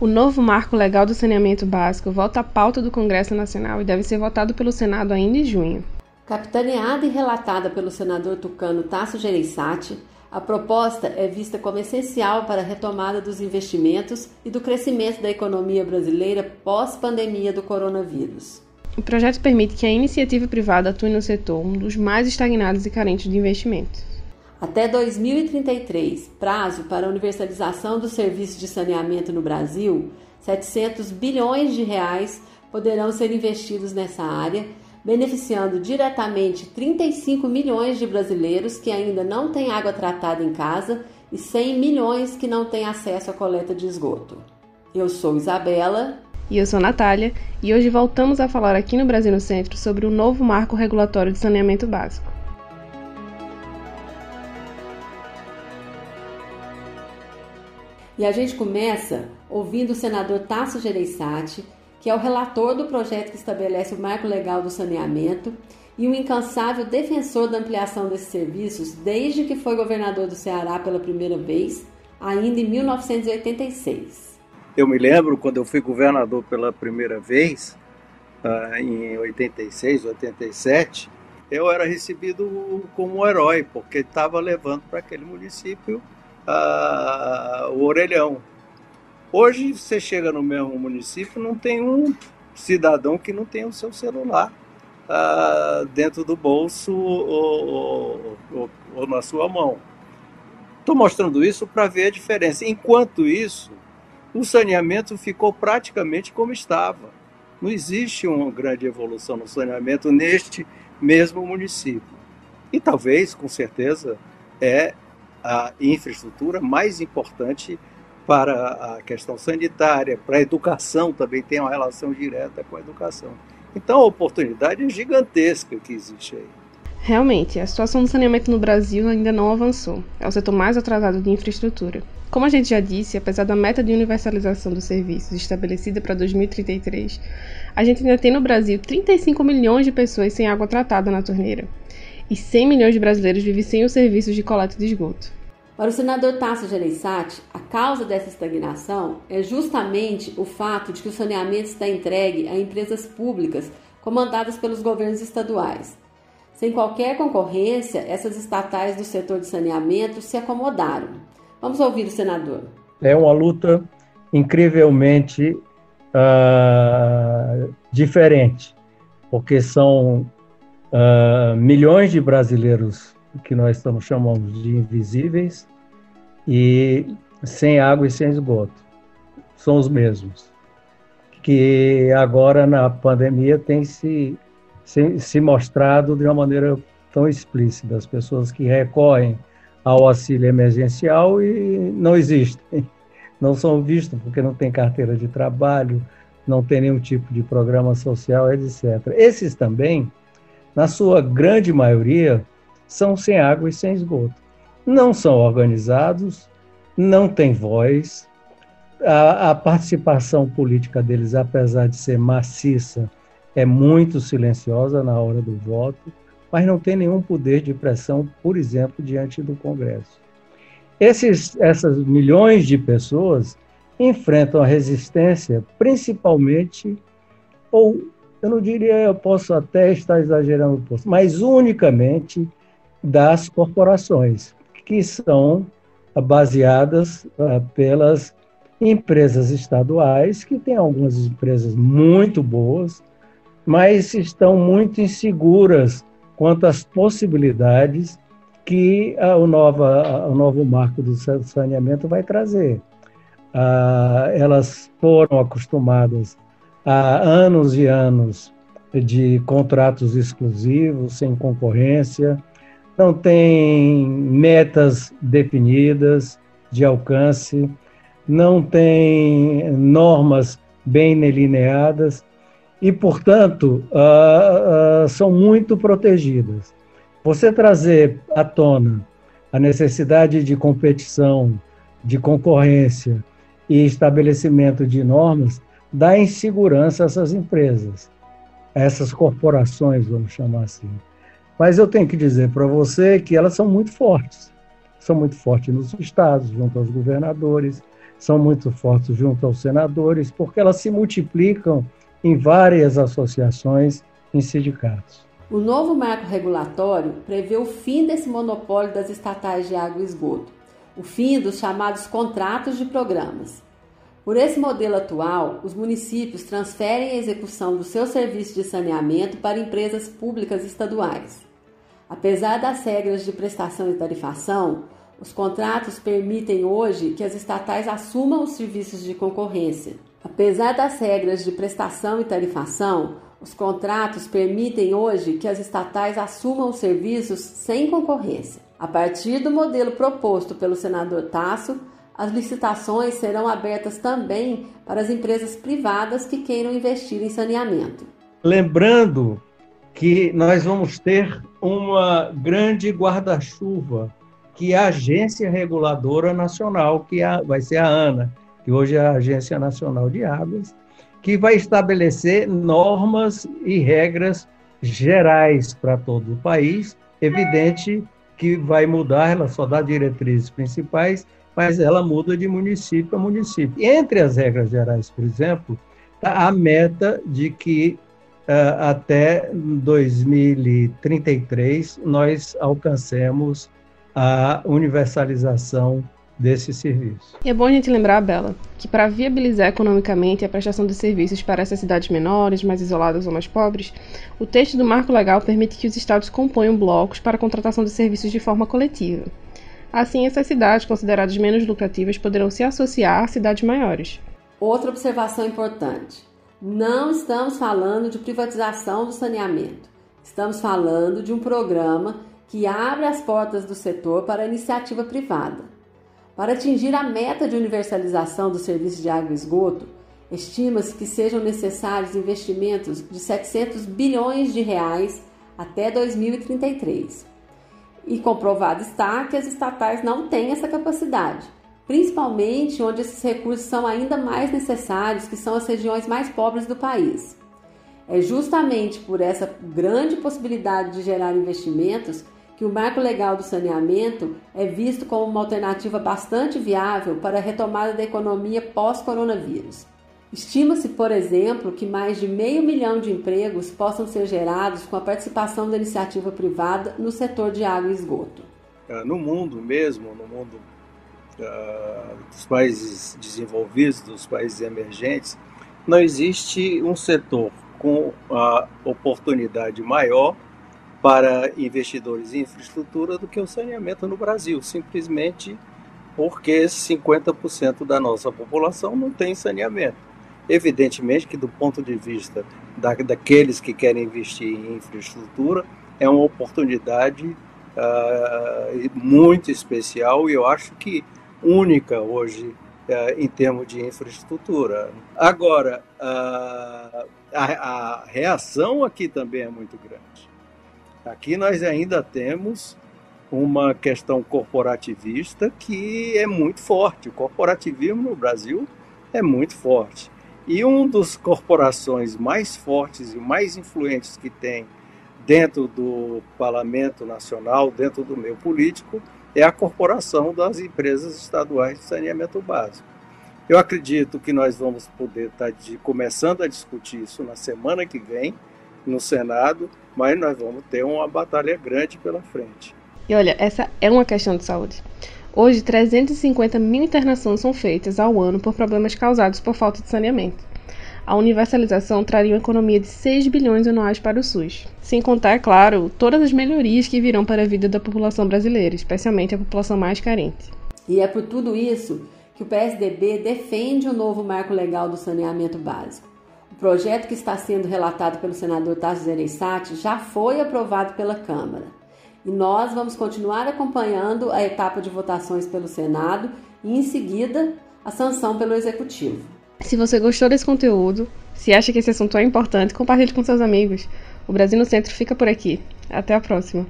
O novo marco legal do saneamento básico volta à pauta do Congresso Nacional e deve ser votado pelo Senado ainda em junho. Capitaneada e relatada pelo senador tucano Tasso Gereissati, a proposta é vista como essencial para a retomada dos investimentos e do crescimento da economia brasileira pós-pandemia do coronavírus. O projeto permite que a iniciativa privada atue no setor, um dos mais estagnados e carentes de investimentos. Até 2033, prazo para a universalização dos serviços de saneamento no Brasil, 700 bilhões de reais poderão ser investidos nessa área, beneficiando diretamente 35 milhões de brasileiros que ainda não têm água tratada em casa e 100 milhões que não têm acesso à coleta de esgoto. Eu sou Isabela e eu sou Natália, e hoje voltamos a falar aqui no Brasil no Centro sobre o novo marco regulatório de saneamento básico. E a gente começa ouvindo o senador Tasso Gereissati, que é o relator do projeto que estabelece o marco legal do saneamento e um incansável defensor da ampliação desses serviços desde que foi governador do Ceará pela primeira vez, ainda em 1986. Eu me lembro quando eu fui governador pela primeira vez, uh, em 86, 87, eu era recebido como um herói, porque estava levando para aquele município uh, o orelhão. Hoje você chega no mesmo município, não tem um cidadão que não tenha o seu celular uh, dentro do bolso ou, ou, ou na sua mão. Estou mostrando isso para ver a diferença. Enquanto isso, o saneamento ficou praticamente como estava. Não existe uma grande evolução no saneamento neste mesmo município. E talvez, com certeza, é a infraestrutura mais importante para a questão sanitária, para a educação também tem uma relação direta com a educação. Então a oportunidade é gigantesca que existe aí. Realmente, a situação do saneamento no Brasil ainda não avançou. É o setor mais atrasado de infraestrutura. Como a gente já disse, apesar da meta de universalização dos serviços estabelecida para 2033, a gente ainda tem no Brasil 35 milhões de pessoas sem água tratada na torneira. E 100 milhões de brasileiros vivem sem os serviços de coleta de esgoto. Para o senador Tasso Gereissati, a causa dessa estagnação é justamente o fato de que o saneamento está entregue a empresas públicas comandadas pelos governos estaduais sem qualquer concorrência, essas estatais do setor de saneamento se acomodaram. Vamos ouvir o senador. É uma luta incrivelmente uh, diferente, porque são uh, milhões de brasileiros que nós estamos chamando de invisíveis e sem água e sem esgoto. São os mesmos. Que agora na pandemia tem se se, se mostrado de uma maneira tão explícita. As pessoas que recorrem ao auxílio emergencial e não existem, não são vistos porque não tem carteira de trabalho, não tem nenhum tipo de programa social, etc. Esses também, na sua grande maioria, são sem água e sem esgoto. Não são organizados, não têm voz, a, a participação política deles, apesar de ser maciça, é muito silenciosa na hora do voto, mas não tem nenhum poder de pressão, por exemplo, diante do Congresso. Esses, essas milhões de pessoas enfrentam a resistência principalmente, ou eu não diria, eu posso até estar exagerando um pouco, mas unicamente das corporações, que são baseadas uh, pelas empresas estaduais, que tem algumas empresas muito boas, mas estão muito inseguras quanto às possibilidades que a, o, nova, o novo marco do saneamento vai trazer. Ah, elas foram acostumadas a anos e anos de contratos exclusivos, sem concorrência, não tem metas definidas de alcance, não tem normas bem delineadas e, portanto, uh, uh, são muito protegidas. Você trazer à tona a necessidade de competição, de concorrência e estabelecimento de normas dá insegurança a essas empresas, a essas corporações, vamos chamar assim. Mas eu tenho que dizer para você que elas são muito fortes. São muito fortes nos estados, junto aos governadores, são muito fortes junto aos senadores, porque elas se multiplicam em várias associações, em sindicatos. O novo marco regulatório prevê o fim desse monopólio das estatais de água e esgoto, o fim dos chamados contratos de programas. Por esse modelo atual, os municípios transferem a execução do seu serviço de saneamento para empresas públicas estaduais. Apesar das regras de prestação e tarifação, os contratos permitem hoje que as estatais assumam os serviços de concorrência. Apesar das regras de prestação e tarifação, os contratos permitem hoje que as estatais assumam os serviços sem concorrência. A partir do modelo proposto pelo senador Tasso, as licitações serão abertas também para as empresas privadas que queiram investir em saneamento. Lembrando que nós vamos ter uma grande guarda-chuva, que é a Agência Reguladora Nacional, que é vai ser a ANA, que hoje é a Agência Nacional de Águas, que vai estabelecer normas e regras gerais para todo o país. Evidente que vai mudar, ela só dá diretrizes principais, mas ela muda de município a município. Entre as regras gerais, por exemplo, está a meta de que uh, até 2033 nós alcancemos a universalização desse serviço. E é bom a gente lembrar, Bela, que para viabilizar economicamente a prestação de serviços para essas cidades menores, mais isoladas ou mais pobres, o texto do marco legal permite que os estados componham blocos para a contratação de serviços de forma coletiva. Assim, essas cidades consideradas menos lucrativas poderão se associar a cidades maiores. Outra observação importante: não estamos falando de privatização do saneamento. Estamos falando de um programa que abre as portas do setor para a iniciativa privada. Para atingir a meta de universalização do serviço de água e esgoto, estima-se que sejam necessários investimentos de 700 bilhões de reais até 2033. E comprovado está que as estatais não têm essa capacidade, principalmente onde esses recursos são ainda mais necessários, que são as regiões mais pobres do país. É justamente por essa grande possibilidade de gerar investimentos que o marco legal do saneamento é visto como uma alternativa bastante viável para a retomada da economia pós-coronavírus. Estima-se, por exemplo, que mais de meio milhão de empregos possam ser gerados com a participação da iniciativa privada no setor de água e esgoto. Ah, no mundo mesmo, no mundo uh, dos países desenvolvidos, dos países emergentes, não existe um setor com a oportunidade maior para investidores em infraestrutura do que o saneamento no Brasil, simplesmente porque 50% da nossa população não tem saneamento. Evidentemente que do ponto de vista da, daqueles que querem investir em infraestrutura, é uma oportunidade uh, muito especial e eu acho que única hoje uh, em termos de infraestrutura. Agora, uh, a, a reação aqui também é muito grande. Aqui nós ainda temos uma questão corporativista que é muito forte. O corporativismo no Brasil é muito forte. E um dos corporações mais fortes e mais influentes que tem dentro do Parlamento Nacional, dentro do meio político, é a corporação das empresas estaduais de saneamento básico. Eu acredito que nós vamos poder estar de, começando a discutir isso na semana que vem no Senado mas nós vamos ter uma batalha grande pela frente. E olha, essa é uma questão de saúde. Hoje, 350 mil internações são feitas ao ano por problemas causados por falta de saneamento. A universalização traria uma economia de 6 bilhões anuais para o SUS. Sem contar, claro, todas as melhorias que virão para a vida da população brasileira, especialmente a população mais carente. E é por tudo isso que o PSDB defende o novo marco legal do saneamento básico. O projeto que está sendo relatado pelo senador Tasso Gereissati já foi aprovado pela Câmara. E nós vamos continuar acompanhando a etapa de votações pelo Senado e, em seguida, a sanção pelo Executivo. Se você gostou desse conteúdo, se acha que esse assunto é importante, compartilhe com seus amigos. O Brasil no Centro fica por aqui. Até a próxima.